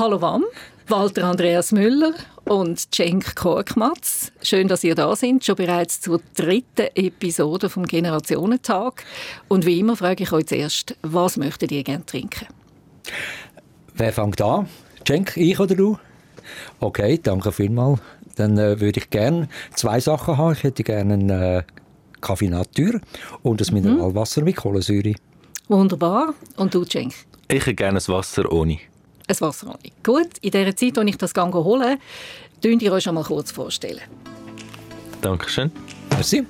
Hallo Wam, Walter Andreas Müller und Cenk Korkmaz. Schön, dass ihr da sind, schon bereits zur dritten Episode vom Generationentag. Und wie immer frage ich euch zuerst, was möchtet ihr gerne trinken? Wer fängt an? Cenk, ich oder du? Okay, danke vielmals. Dann äh, würde ich gerne zwei Sachen haben. Ich hätte gerne einen äh, Kaffee Natur und ein Mineralwasser mhm. mit Kohlensäure. Wunderbar. Und du, Cenk? Ich hätte gerne ein Wasser ohne. Ein Wasser ohne. Gut, in der Zeit, in ich das Gang hole, könnt ihr euch schon mal kurz vorstellen. Dankeschön. Merci.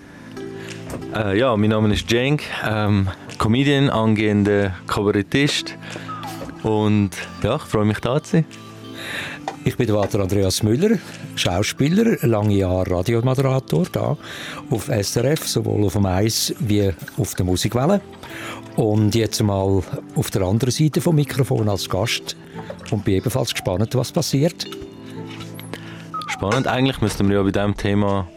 Äh, ja, mein Name ist Cenk, ähm, Comedian, angehender Kabarettist und ja, ich freue mich da zu sein. Ich bin Walter Andreas Müller, Schauspieler, lange Jahre Radiomoderator da auf SRF, sowohl auf dem Eis wie auf der Musikwelle. Und jetzt mal auf der anderen Seite vom Mikrofon als Gast und bin ebenfalls gespannt, was passiert. Spannend. Eigentlich müssten wir ja bei diesem Thema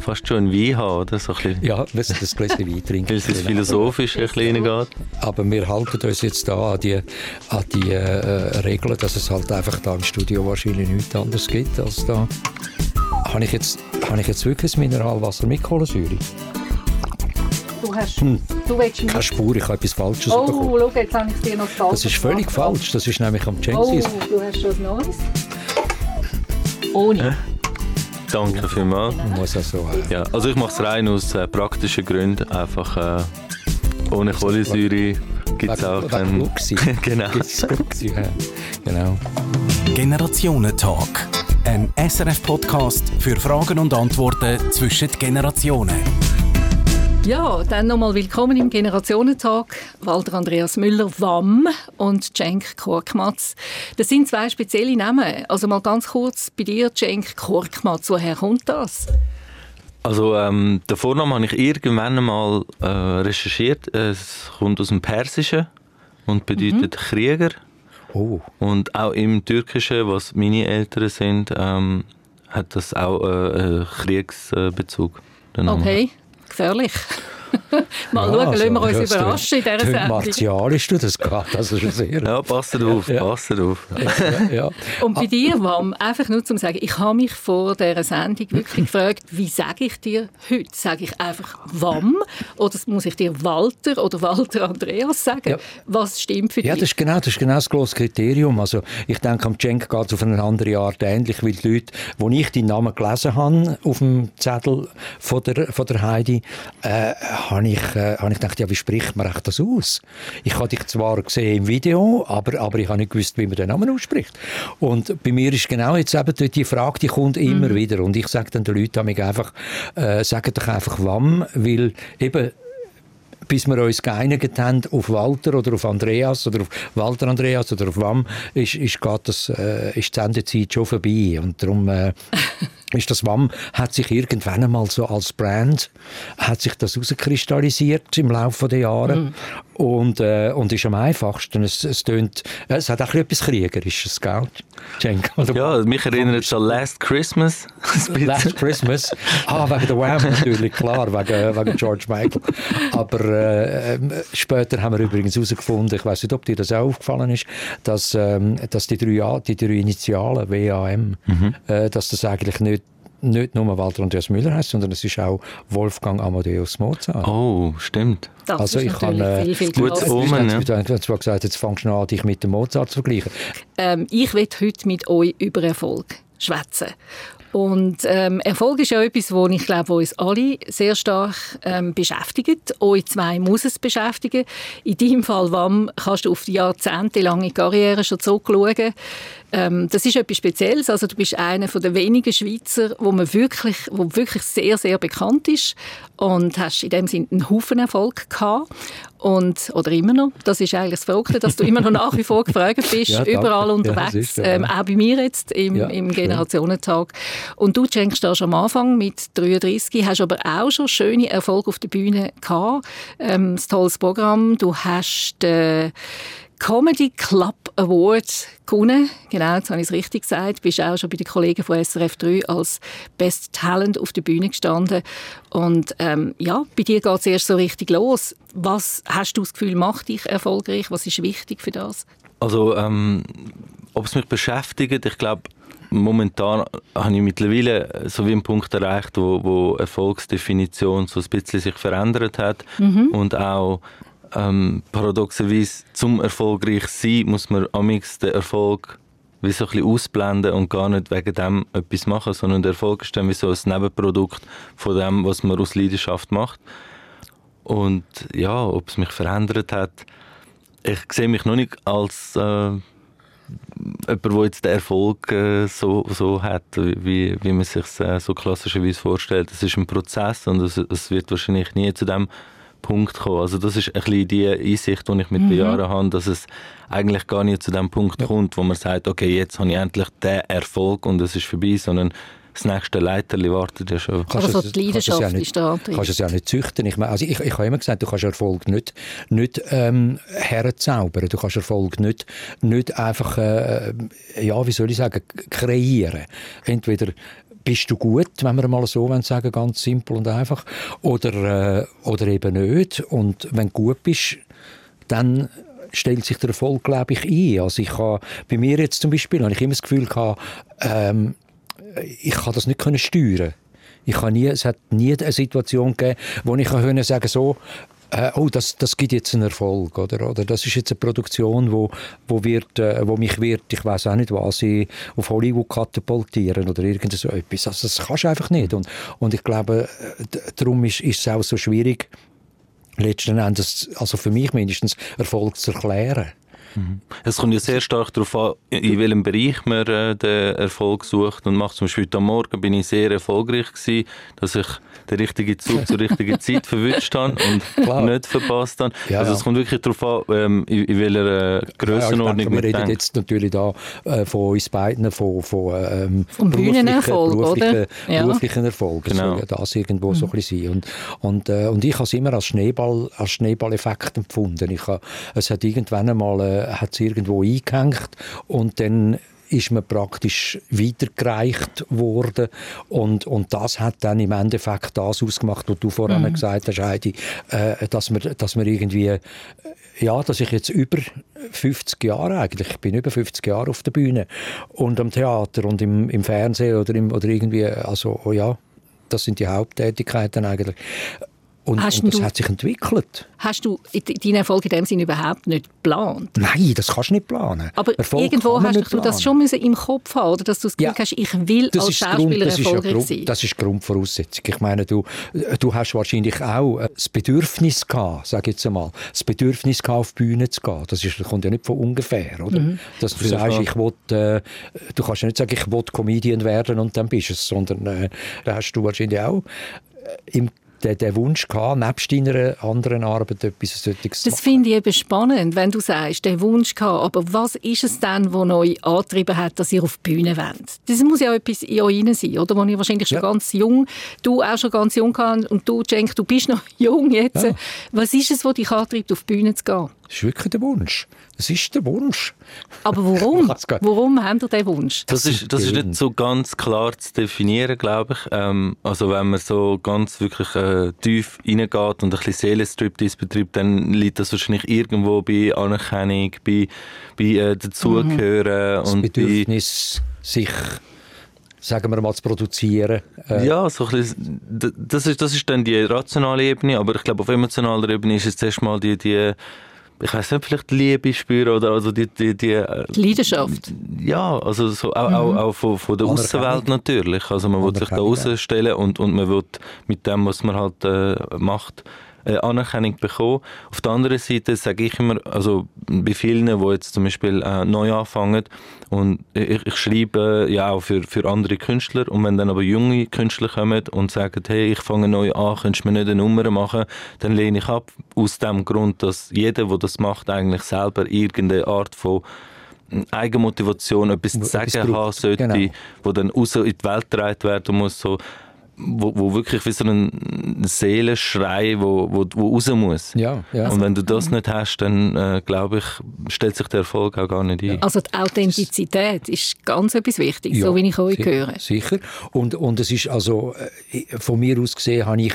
fast schon ein Wein haben, oder? So ein ja, wir müssen das Gläschen Wein trinken. Weil es philosophisch ein bisschen geht. Aber wir halten uns jetzt da an die, an die äh, Regeln, dass es halt einfach da im Studio wahrscheinlich nichts anderes gibt als da. Habe ich jetzt, habe ich jetzt wirklich das Mineralwasser mit Kohlensäure? Du hast... Hm. Du willst Keine Spur, ich habe etwas Falsches Oh, bekommen. schau, jetzt habe ich dir noch falsch Das ist völlig falsch, das ist nämlich am Genesis. Oh, du hast schon Neues. Ohne. Äh? Danke vielmals. Muss auch so haben. Ja, also ich mache es rein aus äh, praktischen Gründen. Einfach äh, ohne Kohlensäure gibt es auch keinen... genau. ja. genau. Generationentalk. Ein SRF-Podcast für Fragen und Antworten zwischen Generationen. Ja, dann nochmal willkommen im Generationentag. Walter Andreas Müller, WAM und Cenk Korkmaz. Das sind zwei spezielle Namen. Also mal ganz kurz bei dir, Cenk Korkmaz. Woher kommt das? Also ähm, den Vornamen habe ich irgendwann mal äh, recherchiert. Es kommt aus dem Persischen und bedeutet mhm. Krieger. Oh. Und auch im Türkischen, was meine Eltern sind, ähm, hat das auch äh, einen Kriegsbezug. Okay ver. Mal ja, schauen, also, lassen wir uns überraschen in dieser Sendung. martialisch du das gerade, also schon sehr. Ja, passt auf, ja. passt auf. Ja, ja. Und bei dir, Wam, einfach nur zum sagen, ich habe mich vor dieser Sendung wirklich gefragt, wie sage ich dir heute? Sage ich einfach Wam oder muss ich dir Walter oder Walter Andreas sagen? Was stimmt für dich? Ja, das ist genau das, ist genau das grosse Kriterium. Also ich denke, am Cenk geht es auf eine andere Art ähnlich, weil die Leute, wo ich deinen Namen gelesen habe auf dem Zettel von der, von der Heidi, äh, habe ich, äh, habe ich gedacht, ja, wie spricht man das aus? Ich habe dich zwar gesehen im Video, aber, aber ich habe nicht gewusst, wie man den Namen ausspricht. Und bei mir ist genau jetzt eben die Frage, die kommt immer mhm. wieder. Und ich sage dann den Leuten einfach, äh, sagen doch einfach WAM, weil eben bis wir uns geeinigt haben auf Walter oder auf Andreas oder auf Walter Andreas oder auf WAM, ist, ist, das, äh, ist die Sendezeit schon vorbei. Und darum äh, ist das WAM hat sich irgendwann einmal so als Brand hat sich das herauskristallisiert im Laufe der Jahre mm. und, äh, und ist am einfachsten. Es, es, tönt, es hat auch etwas Kriegerisches, gell? Cenk, ja, mich erinnert es an Last Christmas. Last Christmas? Ah, wegen der Wham natürlich, klar, wegen, wegen George Michael. Aber äh, später haben wir übrigens herausgefunden, ich weiß nicht, ob dir das auch aufgefallen ist, dass, ähm, dass die, drei, die drei Initialen, WAM, mhm. äh, dass das eigentlich nicht nicht nur Walter Andreas Müller heißt, sondern es ist auch Wolfgang Amadeus Mozart. Oh, stimmt. Das also ich kann äh, viel, viel gutes Omen. Ja. Du hast zwar gesagt, jetzt fangst du an, dich mit dem Mozart zu vergleichen. Ähm, ich will heute mit euch über Erfolg schwätzen. Und ähm, Erfolg ist ja etwas, wo ich glaube, uns alle sehr stark ähm, beschäftigt. Euch zwei muss es beschäftigen. In deinem Fall, Wam, kannst du auf die jahrzehntelange Karriere schon zurückschauen. Ähm, das ist etwas Spezielles. Also du bist einer der wenigen Schweizer, wo man wirklich, wo wirklich sehr, sehr bekannt ist und hast in dem Sinne einen Haufen Erfolg gehabt. Und, oder immer noch. Das ist eigentlich das Verrückte, dass du immer noch nach wie vor gefragt bist, ja, überall unterwegs, ja, ähm, auch bei mir jetzt im, ja, im Generationentag. Und du schenkst da schon am Anfang mit 33, hast aber auch schon schöne Erfolge auf der Bühne gehabt. Ähm, ein tolles Programm. Du hast äh, Comedy Club Award gewonnen. Genau, jetzt habe ich es richtig gesagt. Du bist auch schon bei den Kollegen von SRF 3 als Best Talent auf der Bühne gestanden. Und ähm, ja, bei dir geht es erst so richtig los. Was hast du das Gefühl, macht dich erfolgreich? Was ist wichtig für das? Also ähm, ob es mich beschäftigt, ich glaube, momentan habe ich mittlerweile so wie einen Punkt erreicht, wo, wo Erfolgsdefinition so ein bisschen sich verändert hat mhm. und auch ähm, paradoxerweise zum erfolgreich sein muss man amix den Erfolg wie so ein bisschen ausblenden und gar nicht wegen dem etwas machen, sondern der Erfolg ist dann wie so ein Nebenprodukt von dem, was man aus Leidenschaft macht. Und ja, ob es mich verändert hat, ich sehe mich noch nicht als äh, jemand, der jetzt den Erfolg äh, so, so hat, wie, wie man sich äh, so klassischerweise vorstellt. Es ist ein Prozess und es, es wird wahrscheinlich nie zu dem Punkt kommen. Also das ist ein bisschen die Einsicht, die ich mit mhm. den Jahren habe, dass es eigentlich gar nicht zu dem Punkt ja. kommt, wo man sagt, okay, jetzt habe ich endlich den Erfolg und es ist vorbei, sondern das nächste Leiterli wartet ja schon. Kannst also die Leidenschaft ja nicht, ist Antrieb. kannst es ja nicht züchten. Ich, meine, also ich, ich habe immer gesagt, du kannst Erfolg nicht, nicht ähm, herzaubern. Du kannst Erfolg nicht, nicht einfach, äh, ja, wie soll ich sagen, kreieren. Entweder bist du gut, wenn wir mal so sagen, ganz simpel und einfach, oder, äh, oder eben nicht. Und wenn du gut bist, dann stellt sich der Erfolg, glaube ich, ein. Also ich habe, bei mir jetzt zum Beispiel, habe ich immer das Gefühl gehabt, ähm, ich kann das nicht können steuern. Ich habe nie, es hat nie eine Situation gegeben, wo ich können sagen so, äh, oh, das, das gibt jetzt einen Erfolg, oder? Oder das ist jetzt eine Produktion, wo, wo, wird, äh, wo mich wird, ich weiß auch nicht was, auf Hollywood katapultieren oder irgend so etwas. Also das kannst du einfach nicht. Und, und ich glaube, äh, darum ist, ist es auch so schwierig, letzten Endes, also für mich mindestens, Erfolg zu erklären. Mhm. Es kommt ja sehr stark darauf an, in welchem Bereich man äh, den Erfolg sucht und macht. Zum Beispiel heute Morgen bin ich sehr erfolgreich gewesen, dass ich den richtigen Zug zur richtigen Zeit verwünscht habe und Klar. nicht verpasst habe. Ja, also es kommt wirklich darauf an, ähm, in, in welcher äh, Grössenordnung ja, wir reden jetzt natürlich da äh, von uns beiden, von, von ähm, Vom Bühnenerfolg, beruflichen, oder? Ja. beruflichen Erfolg. Genau. soll ja das irgendwo mhm. so ein bisschen sein. Und, und, äh, und ich habe es immer als Schneeball, als Schneeballeffekt empfunden. Ich habe, es hat irgendwann einmal äh, hat irgendwo eingehängt und dann ist man praktisch weitergereicht worden und, und das hat dann im Endeffekt das ausgemacht, was du vorhin mhm. gesagt hast, Heidi, äh, dass man, dass man irgendwie äh, ja, dass ich jetzt über 50 Jahre eigentlich, ich bin über 50 Jahre auf der Bühne und am Theater und im, im Fernsehen oder, im, oder irgendwie, also oh ja, das sind die Haupttätigkeiten eigentlich. Und, und das du, hat sich entwickelt. Hast du deinen Erfolg in dem Sinne überhaupt nicht geplant? Nein, das kannst du nicht planen. Aber Erfolg irgendwo hast du planen. das schon müssen im Kopf haben, oder dass du das Gefühl ja, hast, ich will als Schauspieler Grund, erfolgreich Grund, sein. Das ist Grundvoraussetzung. Ich meine, du, du hast wahrscheinlich auch äh, das Bedürfnis gehabt, sage ich jetzt einmal, das Bedürfnis gehabt, auf die Bühne zu gehen. Das, ist, das kommt ja nicht von ungefähr, oder? Mhm. Dass du sagst, ich will, äh, du kannst ja nicht sagen, ich will Comedian werden und dann bist du es, sondern äh, da hast du wahrscheinlich auch äh, im den, den Wunsch gehabt, nebst deiner anderen Arbeit etwas solches Das finde ich eben spannend, wenn du sagst, den Wunsch gehabt, aber was ist es denn, was euch angetrieben hat, dass ihr auf die Bühne wollt? Das muss ja etwas in euch rein sein, oder? Wo ihr wahrscheinlich schon ja. ganz jung, du auch schon ganz jung warst und du, Cenk, du bist noch jung jetzt. Ja. Was ist es, was dich antreibt, auf die Bühne zu gehen? Das ist wirklich der Wunsch. Das ist der Wunsch. Aber warum? warum haben ihr den Wunsch? Das ist, das ist nicht so ganz klar zu definieren, glaube ich. Ähm, also wenn man so ganz wirklich äh, tief reingeht und ein bisschen Seelenstriptease betreibt, dann liegt das wahrscheinlich irgendwo bei Anerkennung, bei, bei äh, Dazugehören. Mhm. Das und Bedürfnis, bei, sich sagen wir mal, zu produzieren. Äh. Ja, so ein bisschen, das, ist, das ist dann die rationale Ebene, aber ich glaube, auf emotionaler Ebene ist es zuerst mal die, die ich weiß nicht, vielleicht Liebe spüren oder also die, die, die, äh, die Leidenschaft. Ja, also so, auch, mhm. auch, auch von, von der Außenwelt natürlich. Also man will sich da rausstellen und, und man will mit dem, was man halt äh, macht, äh, Anerkennung bekommen. Auf der anderen Seite sage ich immer, also bei vielen, die jetzt zum Beispiel äh, neu anfangen und ich, ich schreibe ja auch für, für andere Künstler und wenn dann aber junge Künstler kommen und sagen, hey, ich fange neu an, könntest du mir nicht eine Nummer machen, dann lehne ich ab, aus dem Grund, dass jeder, der das macht, eigentlich selber irgendeine Art von Eigenmotivation, etwas zu sagen haben sollte, genau. wo dann raus in die Welt getragen werden muss. So, wo, wo wirklich wie so ein Seelenschrei, wo, wo, wo raus muss. Ja, ja. Und wenn du das nicht hast, dann äh, glaube ich, stellt sich der Erfolg auch gar nicht ein. Also die Authentizität ist ganz etwas Wichtiges, ja, so wie ich euch sicher, höre. Sicher. Und, und es ist also, äh, von mir aus gesehen, habe ich,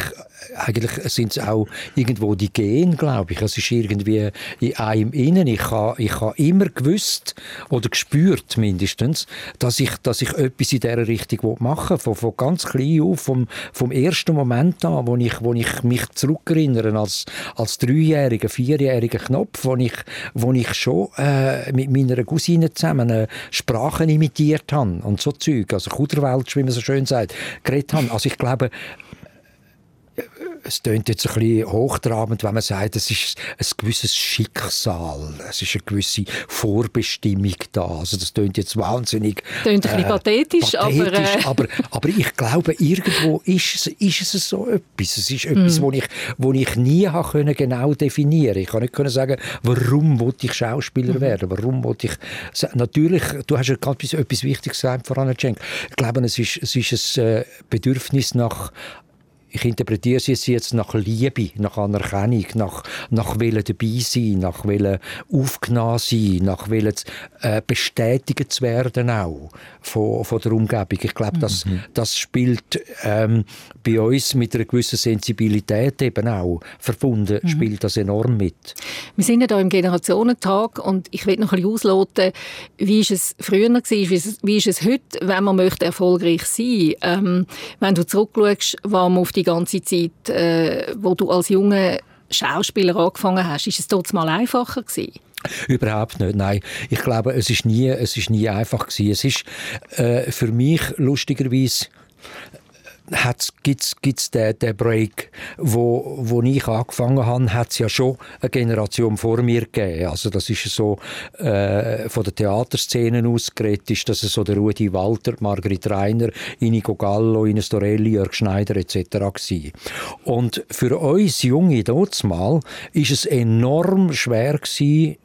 eigentlich sind es auch irgendwo die Gene, glaube ich. Es ist irgendwie in einem innen. Ich habe ich ha immer gewusst oder gespürt mindestens, dass ich, dass ich etwas in dieser Richtung machen will. Von, von ganz klein auf, vom, vom ersten Moment an, wo ich, wo ich mich zurückerinnere als, als dreijähriger, vierjähriger Knopf, wo ich, wo ich schon äh, mit meiner Cousine zusammen äh, Sprachen imitiert habe und so Zeug, also Kuderwelsch, wie man so schön sagt, geredet habe. Also ich glaube, es klingt jetzt ein bisschen hochtrabend, wenn man sagt, es ist ein gewisses Schicksal, es ist eine gewisse Vorbestimmung da. Also das klingt jetzt wahnsinnig... Klingt ein bisschen äh, pathetisch, pathetisch aber, äh... aber... aber, ich glaube, irgendwo ist es, ist es so etwas. Es ist etwas, mm. wo, ich, wo ich nie habe genau definieren Ich kann nicht können sagen, warum wollte ich Schauspieler mm. werden, warum wollte ich... Natürlich, du hast ja gerade etwas Wichtiges gesagt, Frau Cenk. Ich glaube, es ist, es ist ein äh, Bedürfnis nach ich interpretiere sie jetzt nach Liebe, nach Anerkennung, nach, nach Willen dabei sein, nach Willen aufgenommen sein, nach Willen äh, bestätigt zu werden auch von, von der Umgebung. Ich glaube, das, mhm. das spielt ähm, bei uns mit einer gewissen Sensibilität eben auch verbunden, mhm. spielt das enorm mit. Wir sind ja hier im Generationentag und ich will noch ein bisschen ausloten, wie ist es früher war, wie ist es, heute, wenn man möchte erfolgreich sein. Ähm, wenn du zurückschaust, war man auf die die ganze Zeit, äh, wo du als junger Schauspieler angefangen hast, ist es dort mal einfacher gewesen? Überhaupt nicht, nein. Ich glaube, es ist nie, es ist nie einfach gewesen. Es ist äh, für mich lustigerweise gibt es den, den Break, wo, wo ich angefangen habe, hat es ja schon eine Generation vor mir gegeben. Also das ist so äh, von der Theaterszene ausgeredet, ist das so der Rudi Walter, Margrit Reiner, Inigo Gallo, Ines Dorelli, Jörg Schneider etc. gewesen. Und für uns Junge dort mal ist es enorm schwer gewesen,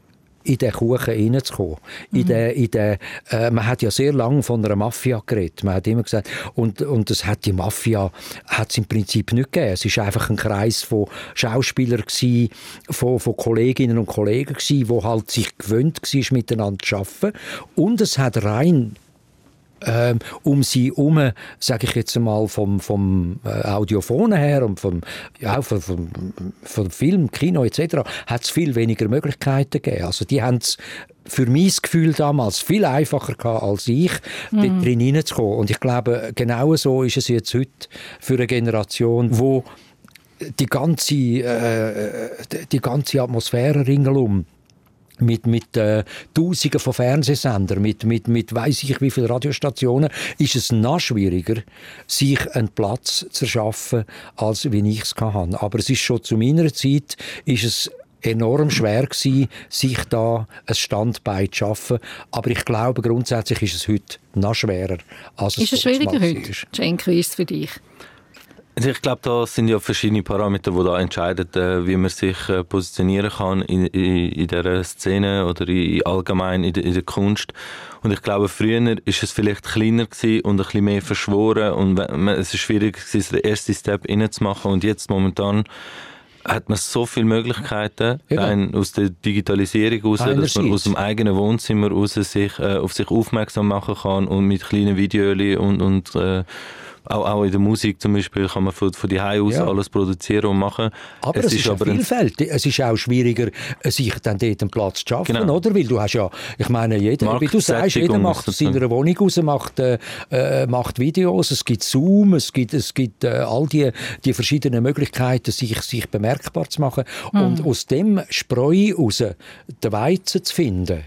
in den Kuchen reinzukommen. Mhm. In den, in den, äh, man hat ja sehr lange von einer Mafia geredet. Man hat immer gesagt, und, und das hat die Mafia hat im Prinzip nicht gegeben. Es war einfach ein Kreis von Schauspielern gewesen, von, von Kolleginnen und Kollegen gewesen, wo halt sich gewöhnt war, miteinander zu arbeiten. Und es hat rein ähm, um sie herum, sage ich jetzt einmal, vom, vom äh, Audiophon her und vom, ja, vom, vom, vom Film, Kino etc., hat es viel weniger Möglichkeiten gegeben. Also die haben es für mein Gefühl damals viel einfacher gehabt als ich, mhm. dort drin hineinzukommen. Und ich glaube, genau so ist es jetzt heute für eine Generation, wo die ganze, äh, die ganze Atmosphäre ringsherum mit, mit äh, Tausenden von Fernsehsendern, mit, mit, mit weiss ich wie viele Radiostationen, ist es noch schwieriger, sich einen Platz zu erschaffen, als wie ich es hatte. Aber es ist schon zu meiner Zeit, ist es enorm schwer gewesen, sich da ein Standbein zu schaffen. Aber ich glaube, grundsätzlich ist es heute noch schwerer, als es Ist es schwieriger heute, es für dich? Also ich glaube, da sind ja verschiedene Parameter, die da entscheiden, äh, wie man sich äh, positionieren kann in, in, in dieser Szene oder in, allgemein in der, in der Kunst. Und ich glaube, früher ist es vielleicht kleiner gewesen und ein bisschen mehr verschworen und es ist schwierig gewesen, den ersten Step reinzumachen. Und jetzt momentan hat man so viele Möglichkeiten, rein aus der Digitalisierung raus, dass man aus dem eigenen Wohnzimmer raus sich, äh, auf sich aufmerksam machen kann und mit kleinen Videos und, und äh, auch, auch in der Musik zum Beispiel kann man von, von die aus ja. alles produzieren und machen. Aber es, es ist, ist aber vielfältig. Es ist auch schwieriger, sich dann dort einen Platz zu schaffen, genau. oder? Weil du hast ja, ich meine, jeder, wie du sagst, jeder macht aus seiner Wohnung raus, macht, äh, äh, macht Videos, es gibt Zoom, es gibt, es gibt äh, all die, die verschiedenen Möglichkeiten, sich, sich bemerkbar zu machen. Mhm. Und aus dem Spreu raus den Weizen zu finden,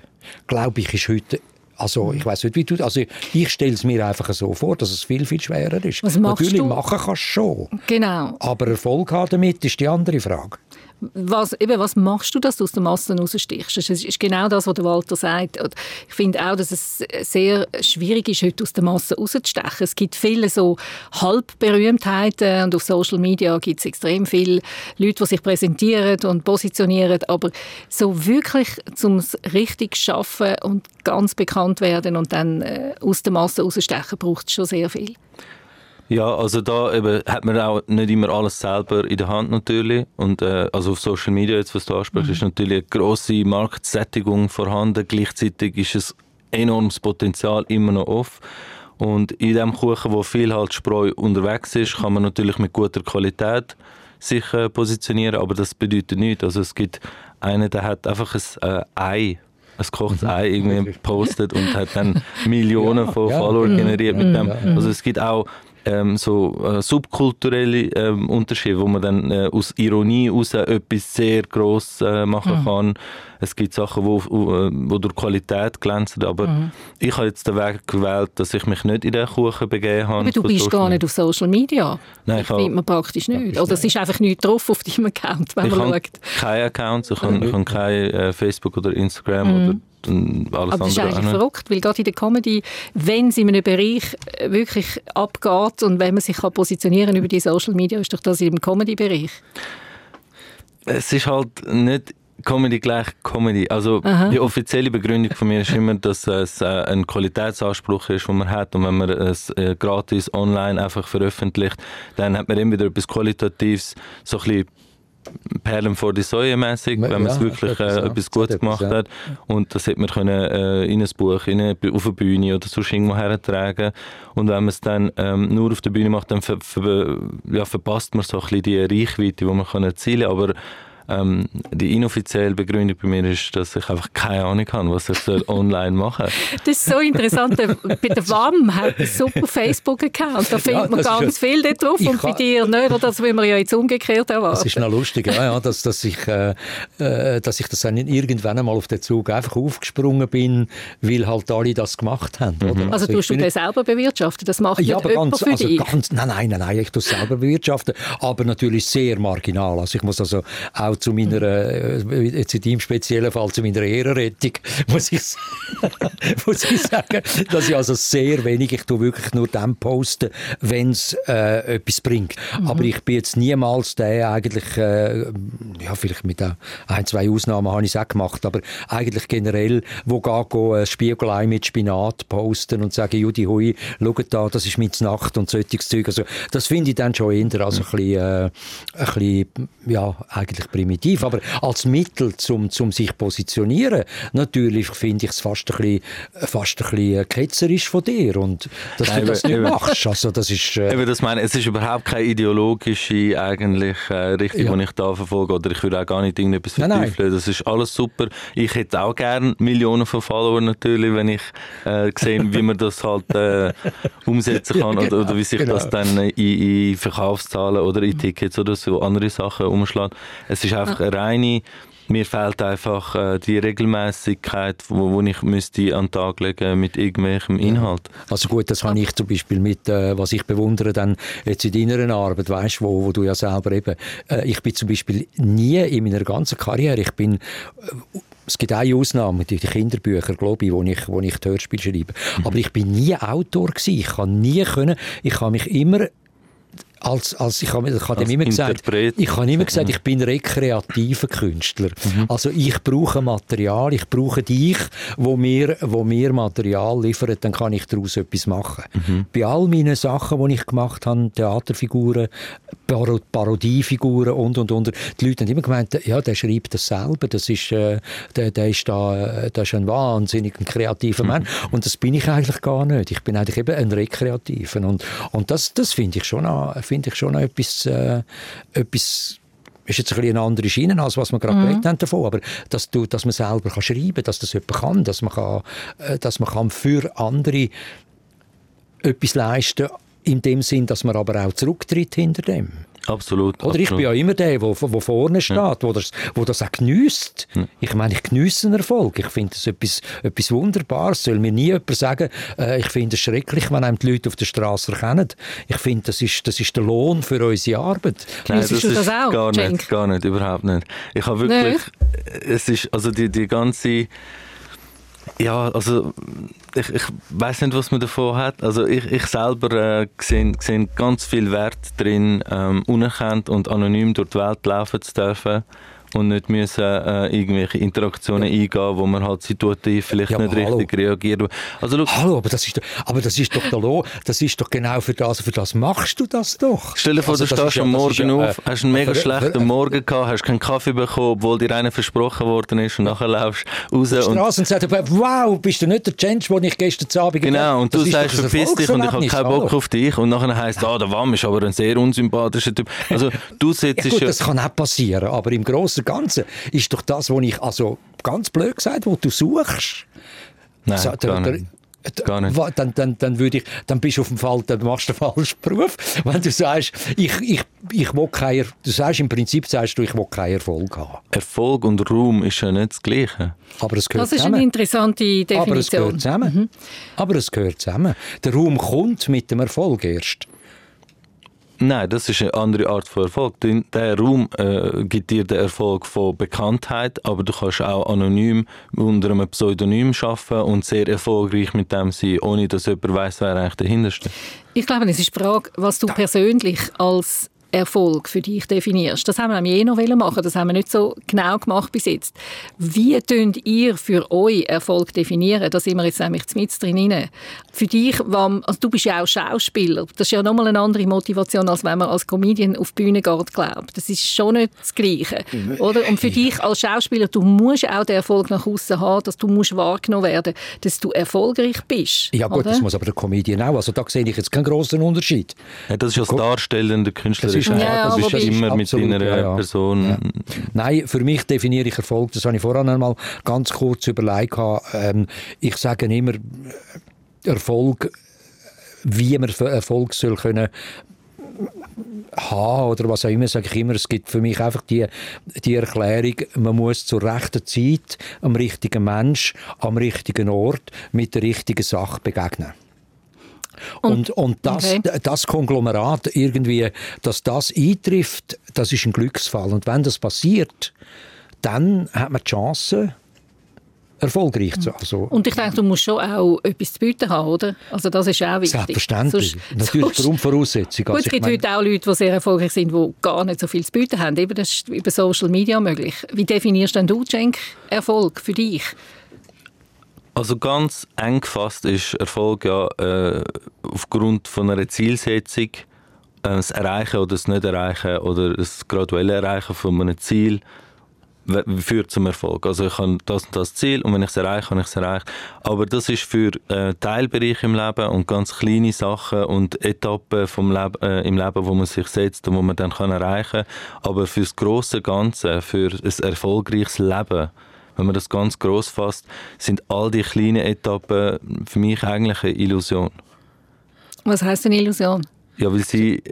glaube ich, ist heute also ich weiß nicht, wie du, also ich stelle es mir einfach so vor, dass es viel, viel schwerer ist. Was machst Natürlich du? machen kannst du schon. Genau. Aber Erfolg haben damit ist die andere Frage was, eben, was machst du, dass du aus der Masse rausstichst? Das ist genau das, was der Walter sagt. Ich finde auch, dass es sehr schwierig ist, heute aus der Masse rauszustechen. Es gibt viele so Halbberühmtheiten und auf Social Media gibt es extrem viele Leute, die sich präsentieren und positionieren, aber so wirklich zum richtig schaffen und ganz bekannt werden und dann äh, aus der Masse rausstechen, braucht es schon sehr viel. Ja, also da eben hat man auch nicht immer alles selber in der Hand natürlich und äh, also auf Social Media jetzt, was du ansprichst, mhm. ist natürlich eine grosse Marktsättigung vorhanden. Gleichzeitig ist es enormes Potenzial immer noch offen. Und in dem Kuchen, wo viel halt Spreu unterwegs ist, kann man natürlich mit guter Qualität sich äh, positionieren, aber das bedeutet nichts. Also es gibt einen, der hat einfach ein äh, Ei ein gekochtes mhm. Ei irgendwie gepostet und hat dann Millionen ja, von ja. Followern generiert mit dem. Also es gibt auch ähm, so äh, subkulturelle ähm, Unterschiede, wo man dann äh, aus Ironie heraus etwas sehr gross äh, machen mhm. kann. Es gibt Sachen, wo, wo, wo durch Qualität glänzen, aber mhm. ich habe jetzt den Weg gewählt, dass ich mich nicht in den Kuchen begeben habe. Aber du bist gar nicht auf Social Media. Nein, das findet man praktisch nicht. Oder es ist einfach nicht drauf auf deinem Account, wenn ich man schaut. keine Accounts, ich habe, ich habe kein äh, Facebook oder Instagram mhm. oder alles Aber das ist eigentlich verrückt, weil gerade in der Comedy, wenn es in einem Bereich äh, wirklich abgeht und wenn man sich kann positionieren über die Social Media, ist doch das im Comedy-Bereich. Es ist halt nicht Comedy gleich Comedy. Also Aha. die offizielle Begründung von mir ist immer, dass es äh, ein Qualitätsanspruch ist, den man hat und wenn man es äh, gratis online einfach veröffentlicht, dann hat man immer wieder etwas Qualitatives, so ein bisschen Perlen vor die Säue mäßig, wenn man es wirklich äh, etwas Gutes gemacht hat. Und das hätte man können, äh, in ein Buch, in eine, auf eine Bühne oder so irgendwo hertragen. Und wenn man es dann ähm, nur auf der Bühne macht, dann ver, ver, ja, verpasst man so ein bisschen die Reichweite, die man kann erzielen kann. Aber ähm, die inoffizielle Begründung bei mir ist, dass ich einfach keine Ahnung habe, was ich soll online machen soll. Das ist so interessant. bei der WAM hat einen super Facebook-Account. Da findet ja, man ganz viel dort drauf und bei dir nicht. Oder das will man ja jetzt umgekehrt erwarten. Das ist noch lustig, ja, ja, dass, dass, ich, äh, äh dass ich das dann irgendwann einmal auf den Zug einfach aufgesprungen bin, weil halt alle das gemacht haben. Mhm. Oder? Also, also tust du den selber bewirtschaften? Das macht ja, aber ganz, für also dich? Ganz, nein, nein, nein, nein, ich tue es selber bewirtschaften, aber natürlich sehr marginal. Also ich muss also auch zu meiner, äh, jetzt in deinem speziellen Fall, zu meiner Ehrenrettung, muss ich, muss ich sagen, dass ich also sehr wenig, ich tue wirklich nur dann posten, wenn es äh, etwas bringt. Mhm. Aber ich bin jetzt niemals der eigentlich, äh, ja, vielleicht mit ein, zwei Ausnahmen habe ich es auch gemacht, aber eigentlich generell, wo gar ein Spiegelei mit Spinat posten und sagen, Judi, hui, schau da, das ist mit Nacht und solches Zeug. Also, das finde ich dann schon eher also ein bisschen, äh, ein bisschen, ja, eigentlich primitiv aber als Mittel zum, zum sich positionieren, natürlich finde ich es fast ein bisschen, fast ein bisschen ketzerisch von dir und dass Nein, du das nicht eben, machst. Also das ist, äh, eben das meine, es ist überhaupt keine ideologische eigentlich äh, Richtung, ja. die ich da verfolge oder ich würde auch gar nicht irgendetwas verteufeln. Das ist alles super. Ich hätte auch gerne Millionen von Followern natürlich, wenn ich äh, sehe, wie man das halt äh, umsetzen kann ja, genau, oder, oder, wie sich genau. das dann in, in Verkaufszahlen oder in Tickets oder so andere Sachen umschlägt. Es ist einfach reine mir fehlt einfach äh, die Regelmäßigkeit, wo, wo ich müsste an den Tag legen mit irgendwelchem Inhalt. Also gut, das habe ich zum Beispiel mit, äh, was ich bewundere dann jetzt in deiner Arbeit, weißt, wo, wo du ja selber eben, äh, ich bin zum Beispiel nie in meiner ganzen Karriere, ich bin äh, es gibt eine Ausnahme, die Kinderbücher, glaube ich, wo ich, wo ich Hörspiel schreibe. Mhm. Aber ich bin nie Autor gewesen. Ich kann nie können, ich habe mich immer als, als ich habe ich hab immer gesagt, ich habe immer gesagt, ich bin rekreativer Künstler. Mhm. Also ich brauche Material, ich brauche dich, wo mir, wo mir Material liefert, dann kann ich daraus etwas machen. Mhm. Bei all meinen Sachen, die ich gemacht habe, Theaterfiguren, Parodiefiguren und und und, die Leute haben immer gemeint, ja, der schreibt das selber, das ist, äh, der, der ist da, der ist ein wahnsinnig kreativer mhm. Mann. Und das bin ich eigentlich gar nicht. Ich bin eigentlich eben ein Rekreativer und und das, das finde ich schon finde ich schon etwas, äh, etwas ist jetzt ein eine andere Schiene, als was wir gerade mhm. haben davon, aber dass, du, dass man selber kann schreiben kann, dass das jemand kann, dass man, kann, äh, dass man kann für andere etwas leisten kann, in dem Sinn, dass man aber auch zurücktritt hinter dem. Absolut. Oder ich bin ja immer der, der, der vorne steht, ja. wo, das, wo das auch geniesst. Ja. Ich meine, ich geniesse einen Erfolg. Ich finde das etwas, etwas Wunderbares. Soll mir nie jemand sagen, äh, ich finde es schrecklich, wenn einem die Leute auf der Straße erkennen. Ich finde, das ist, das ist der Lohn für unsere Arbeit. Nein, das ist das auch, gar nicht, gar nicht, überhaupt nicht. Ich habe wirklich, Nein. es ist, also die, die ganze ja, also ich, ich weiß nicht, was man davon hat. Also ich, ich selber äh, sehe, ganz viel Wert drin, ähm, unerkannt und anonym durch die Welt laufen zu dürfen und nicht müssen äh, irgendwelche Interaktionen ja. eingehen, wo man halt situativ vielleicht ja, nicht richtig reagiert. Also, look, hallo, aber das ist doch, aber das ist doch der Lo, das ist doch genau für das, für das machst du das doch. Stell dir vor, also, du stehst am Morgen ja, auf, hast einen mega schlechten Morgen gehabt, hast keinen Kaffee bekommen, obwohl dir einer versprochen worden ist und nachher laufst raus und... und sagt, wow, bist du nicht der Change, den ich gestern Abend Genau, und du sagst, verpiss dich und ich habe keinen Bock auf dich und nachher heisst, ah, der Wam ist aber ein sehr unsympathischer Typ. Also du sitzt ja, gut, das kann auch passieren, aber im Großen und Ganzen ist doch das, was ich, also ganz blöd gesagt, was du suchst. Nein, so, der, gar nicht. Gar nicht. Dann, dann, dann, würde ich, dann bist du auf dem Fall, dann machst du den falschen Beruf. Wenn du sagst, ich, ich, ich will kein, du sagst im Prinzip, sagst du, ich will keinen Erfolg haben. Erfolg und Ruhm ist ja nicht das Gleiche. Aber es gehört das ist zusammen. eine interessante Definition. Aber es gehört zusammen. Mhm. Aber es gehört zusammen. Der Ruhm kommt mit dem Erfolg erst. Nein, das ist eine andere Art von Erfolg. Der Raum äh, gibt dir den Erfolg von Bekanntheit, aber du kannst auch anonym unter einem Pseudonym arbeiten und sehr erfolgreich mit dem sein, ohne dass jemand weiß, wer eigentlich dahinter steht. Ich glaube, es ist die Frage, was du persönlich als Erfolg für dich definierst. Das haben wir eh noch machen das haben wir nicht so genau gemacht bis jetzt. Wie könnt ihr für euch Erfolg definieren? Da sind wir jetzt nämlich mit drin. Für dich, also du bist ja auch Schauspieler, das ist ja nochmal eine andere Motivation, als wenn man als Comedian auf die Bühne geht, glaubt. Das ist schon nicht das Gleiche, oder? Und für dich als Schauspieler, du musst auch den Erfolg nach außen haben, dass du musst wahrgenommen werden, dass du erfolgreich bist. Ja gut, oder? das muss aber der Comedian auch. Also da sehe ich jetzt keinen großen Unterschied. Ja, das ist ja das Darstellen der Künstler ist, ja, das ist immer mit deiner ja, Person. Nein, für mich definiere ich Erfolg, das habe ich vorhin einmal ganz kurz überlegt. Ähm, ich sage immer, Erfolg, wie man Erfolg soll können haben oder was auch immer, sage ich immer, es gibt für mich einfach die, die Erklärung, man muss zur rechten Zeit am richtigen Mensch, am richtigen Ort mit der richtigen Sache begegnen. Und, und das, okay. das Konglomerat irgendwie, dass das eintrifft, das ist ein Glücksfall. Und wenn das passiert, dann hat man die Chance, erfolgreich zu also Und ich denke, du musst schon auch etwas zu bieten haben, oder? Also das ist auch wichtig. Selbstverständlich. Sonst, Natürlich Grundvoraussetzung. Gut, also es gibt meine... heute auch Leute, die sehr erfolgreich sind, die gar nicht so viel zu bieten haben. Eben, das ist über Social Media möglich. Wie definierst denn du, Cenk, Erfolg für dich? Also ganz eng gefasst ist Erfolg ja äh, aufgrund von einer Zielsetzung, äh, das Erreichen oder das Nicht-Erreichen oder das graduelle Erreichen von einem Ziel führt zum Erfolg. Also ich habe das und das Ziel und wenn ich es erreiche, kann ich es erreichen. Aber das ist für äh, Teilbereiche im Leben und ganz kleine Sachen und Etappen vom Leb äh, im Leben, wo man sich setzt und wo man dann kann erreichen kann. Aber für das große Ganze, für ein erfolgreiches Leben, wenn man das ganz groß fasst, sind all die kleinen Etappen für mich eigentlich eine Illusion. Was heißt eine Illusion? Ja, weil sie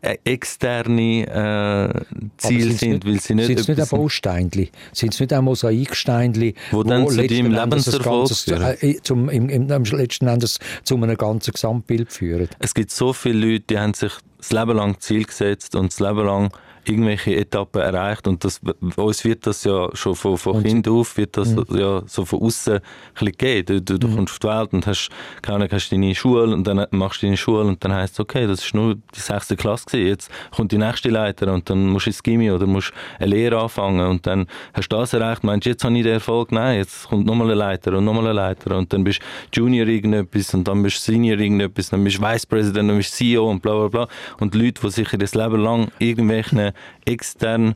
äh, externe äh, Ziele sind, weil sie nicht... Sind es nicht ein Bausteinchen? Sind es nicht ein Mosaiksteinchen, wo, wo dann zu deinem Lebenserfolg führen? Äh, zum, im, im, im letzten Endes zu einem ganzen Gesamtbild führen? Es gibt so viele Leute, die haben sich das Leben lang Ziel gesetzt und das Leben lang irgendwelche Etappen erreicht und das, uns wird das ja schon von, von Kind auf wird das mhm. ja so von außen gegeben. Du, du, du mhm. kommst auf die Welt und hast, keine hast deine Schule und dann machst du deine Schule und dann heißt es, okay, das ist nur die sechste Klasse gewesen. jetzt kommt die nächste Leiter und dann musst du ins Gimmi oder musst eine Lehre anfangen und dann hast du das erreicht, meinst du, jetzt habe ich den Erfolg, nein, jetzt kommt nochmal eine Leiter und nochmal eine Leiter und dann bist du Junior irgendetwas und dann bist du Senior irgendetwas, dann bist du Vice President, dann bist du CEO und bla bla bla und Leute, die sich das Leben lang irgendwelchen extern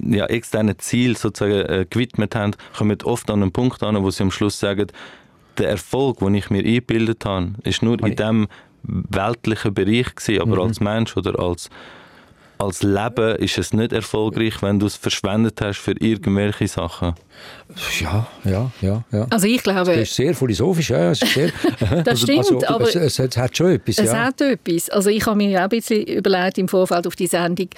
ja, externe Ziel sozusagen äh, gewidmet haben, kommen oft an einen Punkt an, wo sie am Schluss sagen, der Erfolg, den ich mir eingebildet habe, ist nur in dem weltlichen Bereich gewesen, aber mhm. als Mensch oder als als Leben ist es nicht erfolgreich, wenn du es verschwendet hast für irgendwelche Sachen. Ja, ja, ja. ja. Also ich glaube... Das ist sehr philosophisch, ja. Es sehr, das also, stimmt, also, aber... Es, es, hat schon etwas, Es ja. hat etwas. Also ich habe mir auch ein bisschen überlegt im Vorfeld auf die Sendung,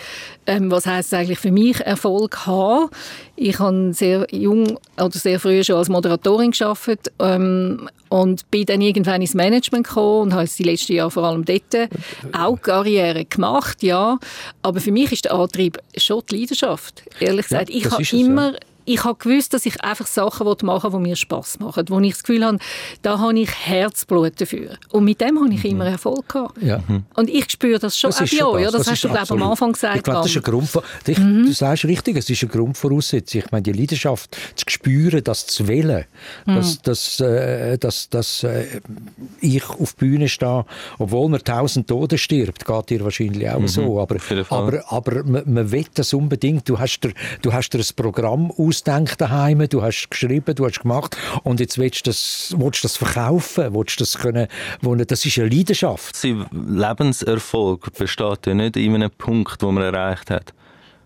ähm, was heißt es eigentlich für mich Erfolg haben. Ich habe sehr jung oder sehr früh schon als Moderatorin gearbeitet ähm, und bin dann irgendwann ins Management gekommen und habe die letzten Jahre vor allem dort auch Karriere gemacht, ja. Aber für mich ist der Antrieb schon die Leidenschaft. Ehrlich gesagt, ja, ich habe immer ich habe gewusst, dass ich einfach Sachen machen will, die mir Spaß machen, wo ich das Gefühl habe, da habe ich Herzblut dafür. Und mit dem habe ich immer mhm. Erfolg gehabt. Ja. Und ich spüre das schon das auch bei euch. Das, das hast du glaube am Anfang gesagt. Ich glaube, das ist ein Grund, ich, mhm. du sagst richtig, es ist eine Grundvoraussetzung. Ich meine, die Leidenschaft zu spüren, das zu wählen, mhm. dass, dass, äh, dass, dass äh, ich auf die Bühne stehe, obwohl man tausend Tote stirbt, geht dir wahrscheinlich auch mhm. so. Aber, aber, aber man, man will das unbedingt. Du hast dir, du hast dir ein Programm ausdenkt daheim, du hast geschrieben, du hast gemacht. Und jetzt willst du das, willst du das verkaufen, willst du das können, das ist eine Leidenschaft. Sein Lebenserfolg besteht ja nicht in einem Punkt, den man erreicht hat,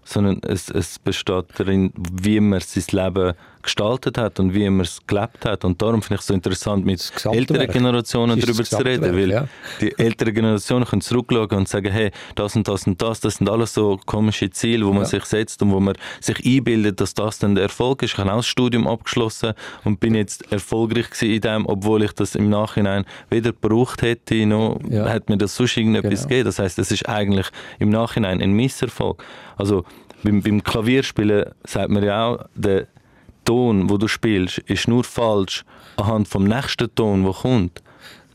sondern es, es besteht darin, wie man sein Leben gestaltet hat und wie man es gelebt hat. Und darum finde ich es so interessant, mit älteren Generationen darüber zu reden, Werk, weil ja. die älteren Generationen können zurückschauen und sagen, hey, das und das und das, das sind alles so komische Ziele, wo man ja. sich setzt und wo man sich einbildet, dass das dann der Erfolg ist. Ich habe auch das Studium abgeschlossen und bin jetzt erfolgreich in dem, obwohl ich das im Nachhinein weder gebraucht hätte, noch ja. hat mir das sonst irgendetwas genau. gegeben. Das heißt, es ist eigentlich im Nachhinein ein Misserfolg. Also beim, beim Klavierspielen sagt man ja auch, der Ton, wo du spielst, ist nur falsch anhand vom nächsten Ton, der kommt.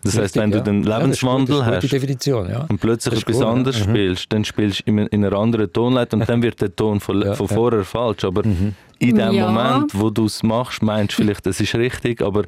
Das heißt, wenn ja. du den Lebenswandel ja, hast ja. und plötzlich etwas anderes mhm. spielst, dann spielst du in, in einer anderen Tonleitung und dann wird der Ton von, ja, von vorher falsch. Aber mhm. in dem Moment, wo du es machst, meinst du vielleicht, das ist richtig, aber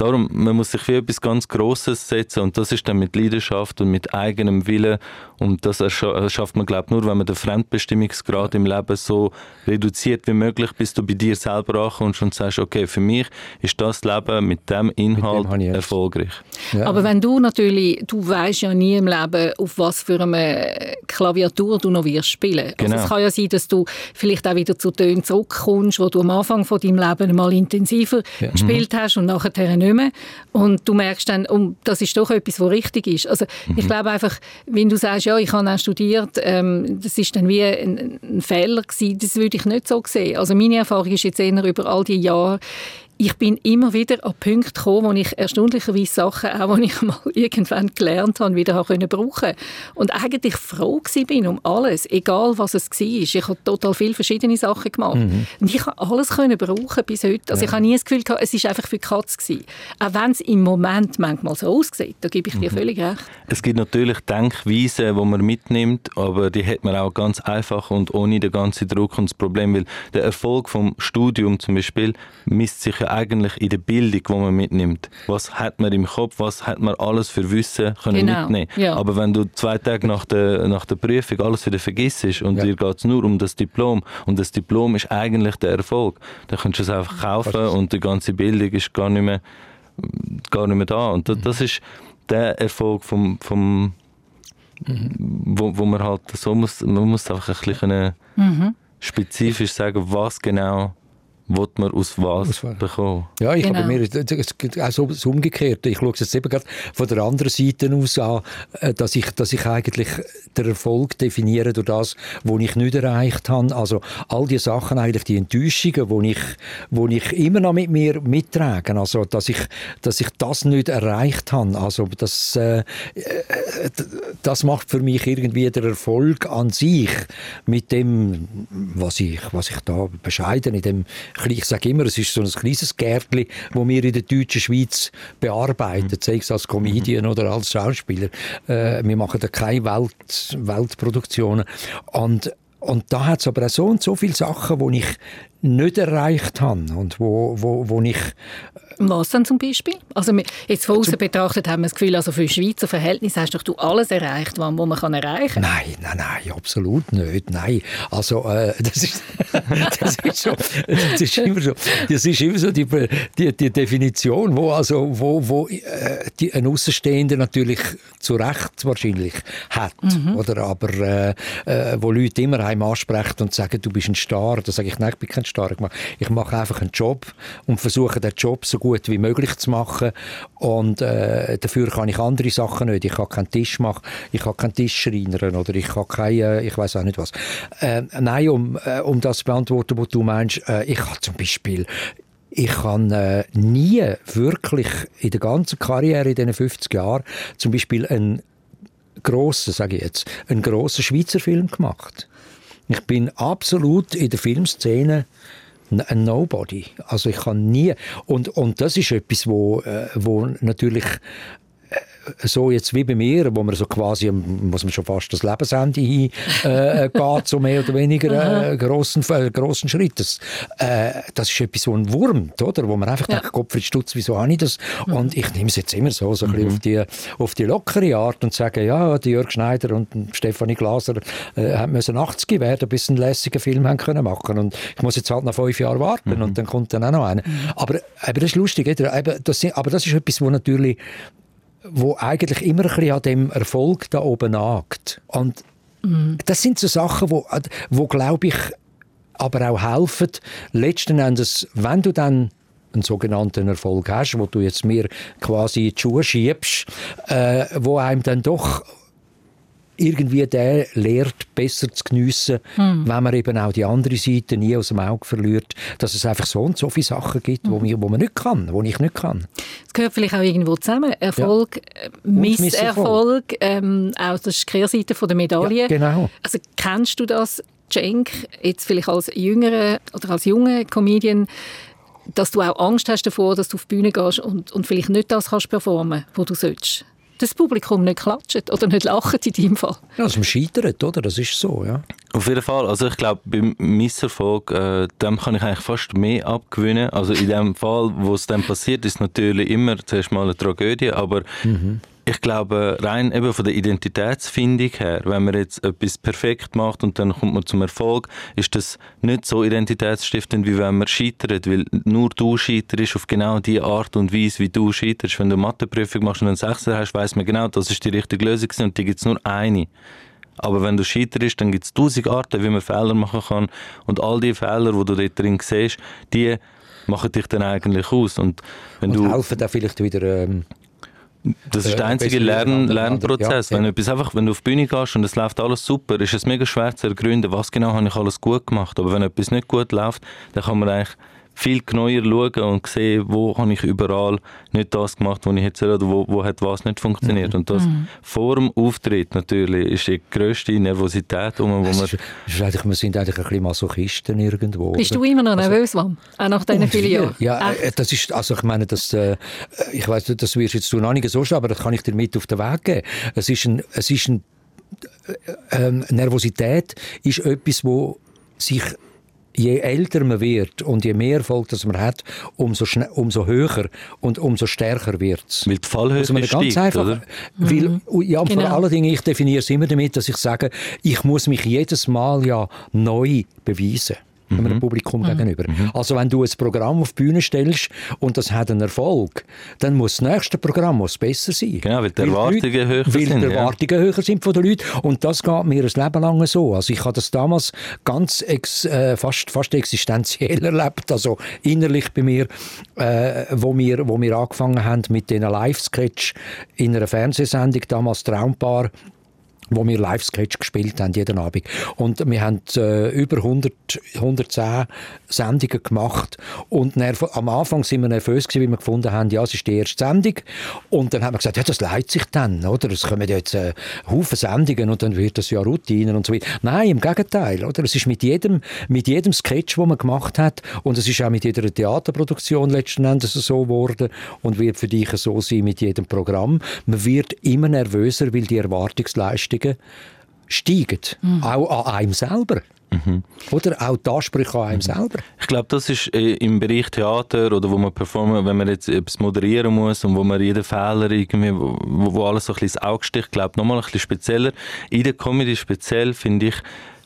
Darum, man muss sich für etwas ganz Grosses setzen und das ist dann mit Leidenschaft und mit eigenem Willen und das schafft man, glaube ich, nur, wenn man den Fremdbestimmungsgrad im Leben so reduziert wie möglich, bis du bei dir selber ankommst und sagst, okay, für mich ist das Leben mit dem Inhalt mit dem erfolgreich. Ja. Aber wenn du natürlich, du weißt ja nie im Leben, auf was für eine Klaviatur du noch wirst spielen. Genau. Also es kann ja sein, dass du vielleicht auch wieder zu Tönen zurückkommst, wo du am Anfang von deinem Leben mal intensiver ja. gespielt hast und nachher nicht nicht mehr. Und du merkst dann, um, das ist doch etwas, was richtig ist. Also mhm. ich glaube einfach, wenn du sagst, ja, ich habe auch studiert, ähm, das ist dann wie ein, ein Fehler gewesen, das würde ich nicht so sehen. Also meine Erfahrung ist jetzt eher über all die Jahre, ich bin immer wieder an Punkte gekommen, wo ich erstaunlicherweise Sachen, auch die ich mal irgendwann gelernt habe, wieder habe brauchen Und eigentlich froh bin um alles, egal was es war. Ich habe total viele verschiedene Sachen gemacht. Mhm. Und ich habe alles können brauchen bis heute. Also ja. ich habe nie das Gefühl gehabt, es war einfach für die Katze gewesen. Auch wenn es im Moment manchmal so aussieht, da gebe ich dir mhm. völlig recht. Es gibt natürlich Denkweisen, die man mitnimmt, aber die hat man auch ganz einfach und ohne den ganzen Druck und das Problem, weil der Erfolg vom Studium zum Beispiel misst sich ja eigentlich in der Bildung, die man mitnimmt. Was hat man im Kopf, was hat man alles für Wissen können genau. mitnehmen. Ja. Aber wenn du zwei Tage nach der, nach der Prüfung alles wieder vergisst und ja. dir geht es nur um das Diplom und das Diplom ist eigentlich der Erfolg, dann kannst du es einfach kaufen und die ganze Bildung ist gar nicht mehr, gar nicht mehr da. Und das, mhm. das ist der Erfolg vom, vom mhm. wo, wo man halt so muss, man muss einfach ein bisschen mhm. spezifisch sagen, was genau wird man aus was, was bekommen. Ja, ich genau. habe mir auch so das Umgekehrte. Ich schaue es jetzt eben gerade von der anderen Seite aus an, äh, dass ich, dass ich eigentlich den Erfolg definiere durch das, was ich nicht erreicht habe. Also all die Sachen, eigentlich die Enttäuschungen, wo ich, wo ich immer noch mit mir mittrage. Also, dass ich, dass ich das nicht erreicht habe. Also, das, äh, äh das macht für mich irgendwie der Erfolg an sich mit dem, was ich, was ich da bescheiden in dem ich sage immer, es ist so ein kleines Gärtchen, das wir in der deutschen Schweiz bearbeiten, mhm. sei es als Comedian mhm. oder als Schauspieler. Äh, wir machen da keine Welt, Weltproduktionen. Und und da hat es aber auch so und so viele Sachen, die ich nicht erreicht habe und wo, wo, wo ich was denn zum Beispiel? Also jetzt von außen betrachtet haben wir das Gefühl, also für Schweizer Verhältnisse hast doch du alles erreicht, was man kann erreichen kann. Nein, nein, nein, absolut nicht. Nein, also äh, das, ist, das, ist so, das ist immer so, das ist immer so die, die, die Definition, wo also wo, wo äh, die, ein Außenstehender natürlich zu Recht wahrscheinlich hat, mhm. oder aber äh, äh, wo Leute immer einem ansprechen und sagen, du bist ein Star, da sage ich, nein, ich bin kein Star, ich mache, ich mache einfach einen Job und versuche den Job so gut wie möglich zu machen. Und äh, dafür kann ich andere Sachen nicht. Ich kann keinen Tisch machen, ich kann keinen Tisch schreinern oder ich kann keine, ich weiß auch nicht was. Äh, nein, um, äh, um das zu beantworten, was du meinst, äh, ich habe zum Beispiel ich habe äh, nie wirklich in der ganzen Karriere in diesen 50 Jahren zum Beispiel einen grossen, sage ich jetzt, einen grossen Schweizer Film gemacht. Ich bin absolut in der Filmszene ein Nobody. Also ich kann nie und und das ist etwas, wo äh, wo natürlich so jetzt wie bei mir, wo man so quasi, muss man schon fast das Lebensende hin äh, geht, so mehr oder weniger äh, grossen, äh, grossen Schritt. Das, äh, das ist etwas, so ein Wurm, oder? Wo man einfach ja. denkt, Gottfried Stutz, wieso habe ich das? Mhm. Und ich nehme es jetzt immer so, so ein bisschen mhm. auf, die, auf die lockere Art und sage, ja, die Jörg Schneider und Stefanie Glaser äh, müssen 80 werden, bis sie einen lässigen Film haben können machen Und ich muss jetzt halt noch fünf Jahre warten mhm. und dann kommt dann auch noch einer. Mhm. Aber, aber das ist lustig, oder? das, aber das ist etwas, wo natürlich wo eigentlich immer ein bisschen an dem Erfolg da oben nagt. Und mhm. das sind so Sachen, wo, wo glaube ich, aber auch helfen, letzten Endes, wenn du dann einen sogenannten Erfolg hast, wo du jetzt mir quasi in die Schuhe schiebst, äh, wo einem dann doch irgendwie der lehrt, besser zu geniessen, hm. wenn man eben auch die andere Seite nie aus dem Auge verliert, dass es einfach so und so viele Sachen gibt, hm. wo, mir, wo man nicht kann, wo ich nicht kann. Es gehört vielleicht auch irgendwo zusammen. Erfolg, ja. Äh, Misserfolg, ähm, auch das ist die Kehrseite der Medaille. Ja, genau. Also kennst du das, Cenk, jetzt vielleicht als jüngerer oder als junger Comedian, dass du auch Angst hast davor, dass du auf die Bühne gehst und, und vielleicht nicht das kannst performen, was du sollst? Das Publikum nicht klatscht oder nicht lacht in deinem Fall. Ja, also man scheitert, oder? Das ist so, ja. Auf jeden Fall. Also ich glaube, beim Misserfolg, äh, dem kann ich eigentlich fast mehr abgewinnen. Also in dem Fall, wo es dann passiert, ist natürlich immer zuerst mal eine Tragödie, aber mhm ich glaube, rein eben von der Identitätsfindung her, wenn man jetzt etwas perfekt macht und dann kommt man zum Erfolg, ist das nicht so identitätsstiftend, wie wenn man scheitert, weil nur du scheiterst auf genau die Art und Weise, wie du scheiterst. Wenn du eine Matheprüfung machst und einen Sechser hast, weiß man genau, das ist die richtige Lösung und die gibt es nur eine. Aber wenn du scheiterst, dann gibt es tausend Arten, wie man Fehler machen kann und all die Fehler, die du dort drin siehst, die machen dich dann eigentlich aus. Und, wenn und du helfen da vielleicht wieder... Ähm das ist der einzige Lern Lernprozess. Ja, wenn, du einfach, wenn du auf die Bühne gehst und es läuft alles super, ist es mega schwer zu ergründen, was genau habe ich alles gut gemacht. Aber wenn etwas nicht gut läuft, dann kann man eigentlich viel genauer schauen und sehen, wo habe ich überall nicht das gemacht, was ich hätte sollen, oder wo, wo hat was nicht funktioniert. Mhm. Und das mhm. vor dem Auftritt natürlich ist die grösste Nervosität, wo man... Ist, ist eigentlich, wir sind eigentlich ein bisschen Masochisten irgendwo. Bist du immer noch also nervös, also, Auch nach diesen vielen Jahren? Ja, äh, das ist, also ich meine, das, äh, ich weiß das wirst jetzt du noch nicht so aber das kann ich dir mit auf den Weg geben. Es ist ein, es ist ein äh, äh, Nervosität ist etwas, wo sich je älter man wird und je mehr Erfolg das man hat, umso, umso höher und umso stärker wird es. Weil die Fallhöhe also ganz steigt, einfach, oder? Weil, mhm. ja, genau. vor allen Dingen, ich definiere es immer damit, dass ich sage, ich muss mich jedes Mal ja neu beweisen mhm. einem Publikum mhm. gegenüber. Mhm. Also wenn du ein Programm auf die Bühne stellst und das hat einen Erfolg, dann muss das nächste Programm muss besser sein. Genau, weil die Erwartungen weil höher weil sind. Weil die Erwartungen ja. höher sind von den Leuten und das geht mir ein Leben lang so. Also ich habe das damals ganz ex, äh, fast, fast existenziell erlebt, also innerlich bei mir, äh, wo, wir, wo wir angefangen haben mit diesen Live-Sketch in einer Fernsehsendung, damals Traumpaar, wo wir Live-Sketch gespielt haben, jeden Abend. Und wir haben äh, über 100, 110 Sendungen gemacht. Und am Anfang sind wir nervös gewesen, weil wir gefunden haben, ja, es ist die erste Sendung. Und dann haben wir gesagt, ja, das leitet sich dann, oder? Es kommen jetzt äh, Haufen Sendungen und dann wird das ja Routine und so weiter. Nein, im Gegenteil, oder? Es ist mit jedem, mit jedem Sketch, den man gemacht hat, und es ist auch mit jeder Theaterproduktion letzten Endes so geworden und wird für dich so sein mit jedem Programm. Man wird immer nervöser, weil die Erwartungsleistung Anforderungen steigen, mhm. auch an einem selber. Mhm. Oder auch die Ansprüche an einem mhm. selber. Ich glaube, das ist äh, im Bereich Theater oder wo man performen, wenn man jetzt etwas moderieren muss und wo man jeden Fehler irgendwie, wo, wo alles so ein bisschen ins Auge sticht, glaube nochmal ein bisschen spezieller. In der Comedy speziell finde ich,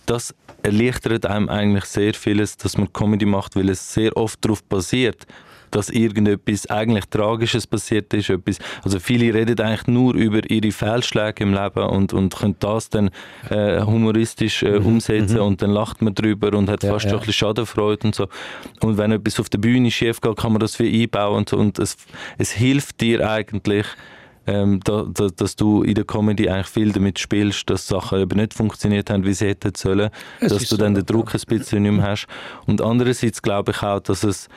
das erleichtert einem eigentlich sehr vieles, dass man Comedy macht, weil es sehr oft darauf basiert, dass irgendetwas eigentlich Tragisches passiert ist. Etwas, also viele reden eigentlich nur über ihre Fehlschläge im Leben und, und können das dann äh, humoristisch äh, mhm. umsetzen mhm. und dann lacht man drüber und hat ja, fast ja. schon ein bisschen Schadenfreude und so. Und wenn etwas auf der Bühne schief geht, kann man das wie einbauen und, und es, es hilft dir eigentlich, ähm, da, da, dass du in der Comedy eigentlich viel damit spielst, dass Sachen eben nicht funktioniert haben, wie sie hätten sollen, es dass du dann so, den Druck ein bisschen nicht mehr hast. Und andererseits glaube ich auch, dass es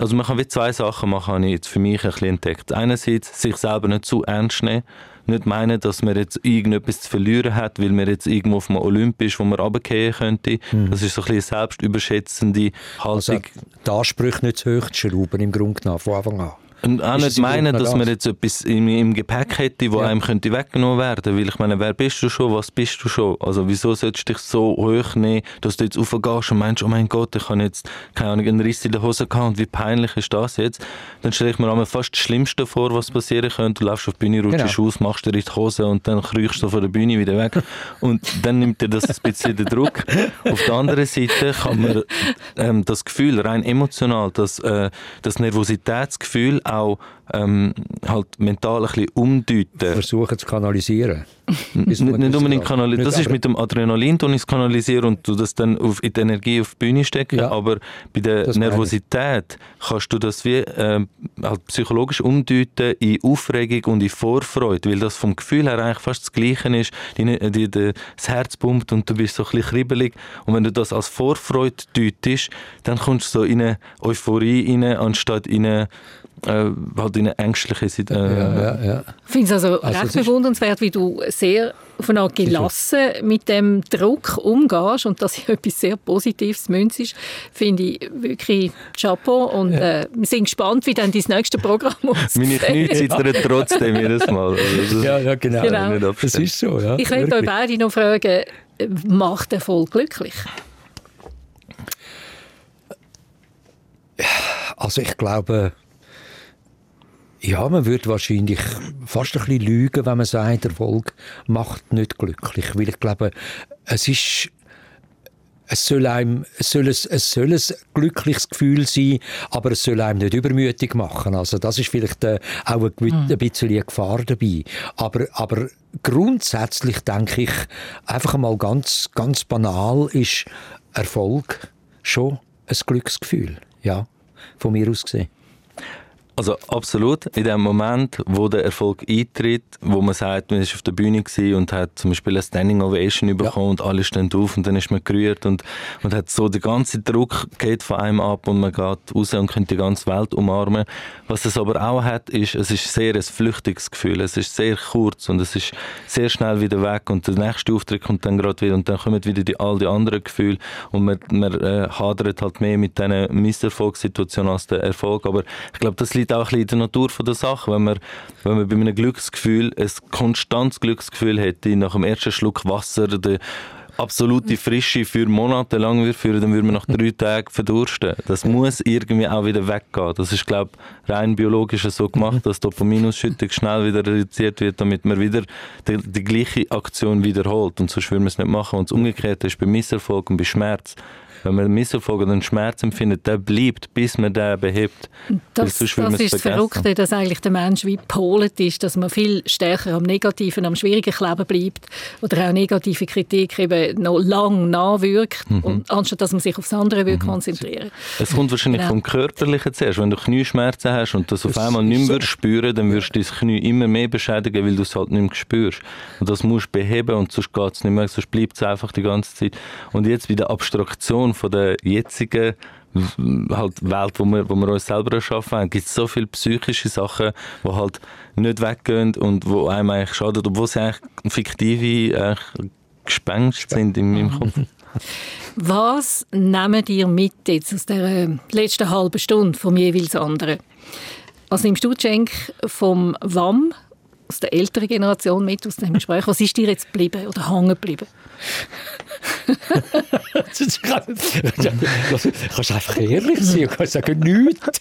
also man kann wie zwei Sachen machen, habe ich jetzt für mich ein bisschen entdeckt. Einerseits sich selber nicht zu ernst nehmen, nicht meinen, dass man jetzt irgendetwas zu verlieren hat, weil man jetzt irgendwo auf dem Olympisch, wo man runtergehen könnte. Mhm. Das ist so ein bisschen eine selbstüberschätzende Haltung. Also die Ansprüche nicht zu hoch zu schrauben, im Grunde genommen, von Anfang an. Und auch nicht meinen, dass man jetzt etwas im, im Gepäck hätte, wo ja. einem könnte weggenommen werden Weil ich meine, wer bist du schon, was bist du schon? Also wieso solltest du dich so hoch nehmen, dass du jetzt raufgehst und meinst, oh mein Gott, ich habe jetzt, keine Ahnung, einen Riss in der Hose gehabt und wie peinlich ist das jetzt? Dann stelle ich mir einmal fast das Schlimmste vor, was passieren könnte. Du läufst auf die Bühne, rutschst genau. aus, machst dir in die Hose und dann kriechst du von der Bühne wieder weg. Und dann nimmt dir das ein bisschen den Druck. Auf der anderen Seite kann man ähm, das Gefühl, rein emotional, das, äh, das Nervositätsgefühl auch ähm, halt mental ein bisschen umdeuten. Versuchen zu kanalisieren. nicht, nicht unbedingt kanalisieren. Das ist mit dem Adrenalin, du es kanalisieren und du das dann auf, in die Energie auf die Bühne stecken. Ja, aber bei der Nervosität kannst du das wie äh, halt psychologisch umdeuten in Aufregung und in Vorfreude, weil das vom Gefühl her eigentlich fast das Gleiche ist. Die, die, die, das Herz pumpt und du bist so ein bisschen kribbelig. Und wenn du das als Vorfreude deutest, dann kommst du so in eine Euphorie rein, anstatt in eine äh, halt in eine ängstliche Situation. Äh, ja, ja, ja. Ich finde es also, also recht bewundernswert, wie du sehr auf eine Art gelassen mit dem Druck umgehst und dass etwas sehr Positives münzt finde ich wirklich Chapeau und ja. äh, wir sind gespannt, wie dann dein nächstes Programm aussieht. Meine Knie zittern trotzdem jedes Mal. Also, ja, ja, genau. genau. Das ist so, ja. Ich möchte euch beide noch fragen, macht Erfolg glücklich? Also ich glaube, ja, man würde wahrscheinlich fast ein bisschen lügen, wenn man sagt, Erfolg macht nicht glücklich. Weil ich glaube, es ist es soll, einem, es, soll ein, es soll ein glückliches Gefühl sein, aber es soll einem nicht übermütig machen. Also das ist vielleicht äh, auch ein, mhm. ein bisschen eine Gefahr dabei. Aber, aber grundsätzlich denke ich, einfach mal ganz, ganz banal ist Erfolg schon ein Glücksgefühl. Ja, von mir aus gesehen. Also absolut. In dem Moment, wo der Erfolg eintritt, wo man sagt, man ist auf der Bühne und hat zum Beispiel eine Standing Ovation bekommen ja. und alle stehen auf und dann ist man gerührt und, und hat so der ganze Druck geht von einem ab und man geht raus und könnte die ganze Welt umarmen. Was es aber auch hat, ist, es ist sehr ein flüchtiges Gefühl. Es ist sehr kurz und es ist sehr schnell wieder weg und der nächste Auftritt kommt dann gerade wieder und dann kommen wieder die, all die anderen Gefühle und man, man äh, hadert halt mehr mit diesen Misserfolgssituationen als der Erfolg. Aber ich glaube, das liegt liegt auch ein bisschen in der Natur der Sache. Wenn man, wenn man bei einem Glücksgefühl ein konstantes Glücksgefühl hätte, nach dem ersten Schluck Wasser die absolute Frische für Monate lang führen, dann würde man nach drei Tagen verdursten. Das muss irgendwie auch wieder weggehen. Das ist, glaube ich, rein biologisch so gemacht, dass Dopaminausschüttung schnell wieder reduziert wird, damit man wieder die, die gleiche Aktion wiederholt. Und sonst würde man es nicht machen. Und das Umgekehrte ist bei Misserfolg und bei Schmerz wenn man Misserfolg oder einen Schmerz empfindet, der bleibt, bis man den behebt. Das, das ist das Verrückte, dass eigentlich der Mensch wie polet ist, dass man viel stärker am Negativen, am Schwierigen kleben bleibt oder auch negative Kritik eben noch lang nachwirkt, mhm. und, anstatt dass man sich aufs andere mhm. konzentrieren Es kommt wahrscheinlich genau. vom Körperlichen zuerst. Wenn du Knieschmerzen hast und das, das auf einmal nicht mehr so. spüren dann wirst du dein Knie immer mehr beschädigen, weil du es halt nicht mehr spürst. Und das musst du beheben und sonst geht es nicht mehr, sonst bleibt es einfach die ganze Zeit. Und jetzt bei der Abstraktion Situation von der jetzigen halt Welt, wo wir, wo wir uns selber erschaffen haben, gibt es so viele psychische Sachen, die halt nicht weggehen und wo einem eigentlich schaden, obwohl sie eigentlich fiktive eigentlich Gespenst sind in meinem Kopf. Was nehmen ihr mit jetzt aus der letzten halben Stunde vom jeweils anderen? Was nimmst du, Cenk, vom WAM, aus der älteren Generation mit, aus dem Gespräch? Was ist dir jetzt geblieben oder hängen geblieben? du kannst einfach ehrlich sein und kannst sagen, nichts.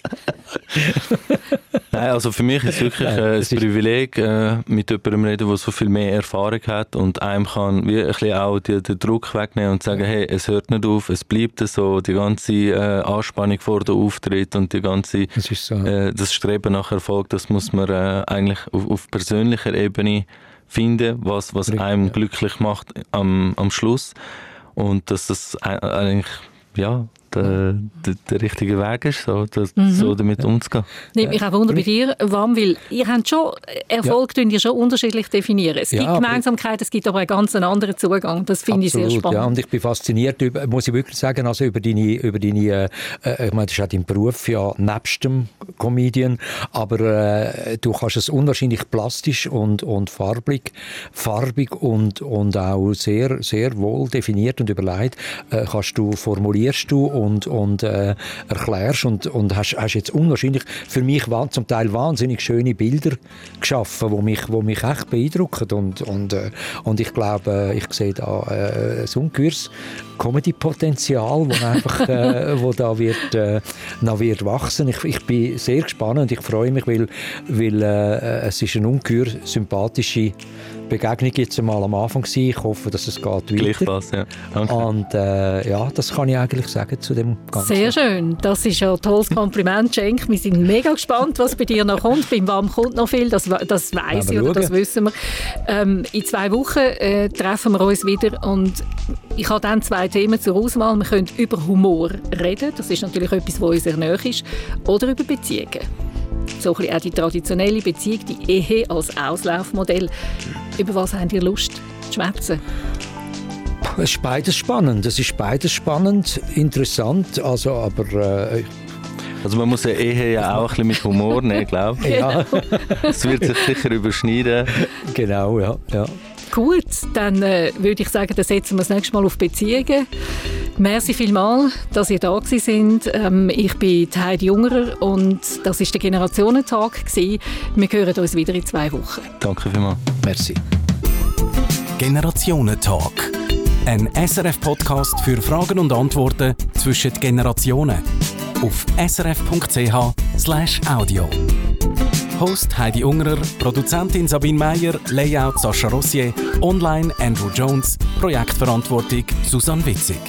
Nein, also für mich ist es wirklich äh, ein Privileg, äh, mit jemandem reden, der so viel mehr Erfahrung hat und einem kann wie ein bisschen auch die, den Druck wegnehmen und sagen, hey, es hört nicht auf, es bleibt so, die ganze äh, Anspannung vor dem Auftritt und die ganze, das, so. äh, das Streben nach Erfolg, das muss man äh, eigentlich auf, auf persönlicher Ebene finden, was, was einem ja. glücklich macht am, am Schluss. Und dass das eigentlich, ja, der, der, der richtige Weg ist, so, das, mhm. so damit umzugehen. Nimmt mich auch Wunder bei dir, Wam, weil ihr habt schon, Erfolg ja. ihr schon unterschiedlich definieren. Es gibt Gemeinsamkeiten, es gibt aber einen ganz anderen Zugang. Das finde ich sehr spannend. Ja, und ich bin fasziniert, über, muss ich wirklich sagen, also über deine, über deine äh, ich meine, das ist auch dein Beruf, ja, nebst dem Comedian, aber äh, du kannst es unwahrscheinlich plastisch und, und farbig, farbig und, und auch sehr, sehr wohl definiert und überlegt, äh, kannst du, formulierst du und, und äh, erklärst und, und hast, hast jetzt unwahrscheinlich für mich zum Teil wahnsinnig schöne Bilder geschaffen, wo mich, wo mich echt beeindrucken und, und, äh, und ich glaube, äh, ich sehe da äh, ein ungeheures Comedy-Potenzial, wo einfach, äh, wo da wird, äh, noch wird wachsen. Ich, ich bin sehr gespannt und ich freue mich, weil, weil äh, es ist eine ungeheuer sympathische Begegnung jetzt einmal am Anfang gewesen. Ich hoffe, dass es geht weiter. Gleichfalls, ja. Danke. Und äh, ja, das kann ich eigentlich sagen zu dem Ganzen. Sehr schön. Das ist ein tolles Kompliment, Cenk. Wir sind mega gespannt, was bei dir noch kommt. Beim WAM kommt noch viel, das, das weiß ich oder das wissen wir. Ähm, in zwei Wochen äh, treffen wir uns wieder und ich habe dann zwei Themen zur Auswahl. Wir können über Humor reden, das ist natürlich etwas, was uns sehr nahe ist, oder über Beziehungen so ein auch die traditionelle Beziehung, die Ehe als Auslaufmodell. Über was habt ihr Lust zu schwätzen? Es ist beides spannend. Es ist beides spannend, interessant, also aber äh, also man muss ja Ehe ja auch ein bisschen mit Humor nehmen, glaube ich. Ja. Es wird sich sicher überschneiden. Genau, ja. ja. Gut, dann äh, würde ich sagen, dann setzen wir das nächste Mal auf Beziehungen. Merci vielmals, dass ihr da sind. Ähm, ich bin Heidi Jungerer und das ist der Generationentag. Gewesen. Wir hören uns wieder in zwei Wochen. Danke vielmals. Merci. Generationentag. Ein SRF-Podcast für Fragen und Antworten zwischen Generationen. Auf srf.ch/audio. Host Heidi Ungerer, Produzentin Sabine Meyer, Layout Sascha Rossier, Online Andrew Jones, Projektverantwortung Susanne Witzig.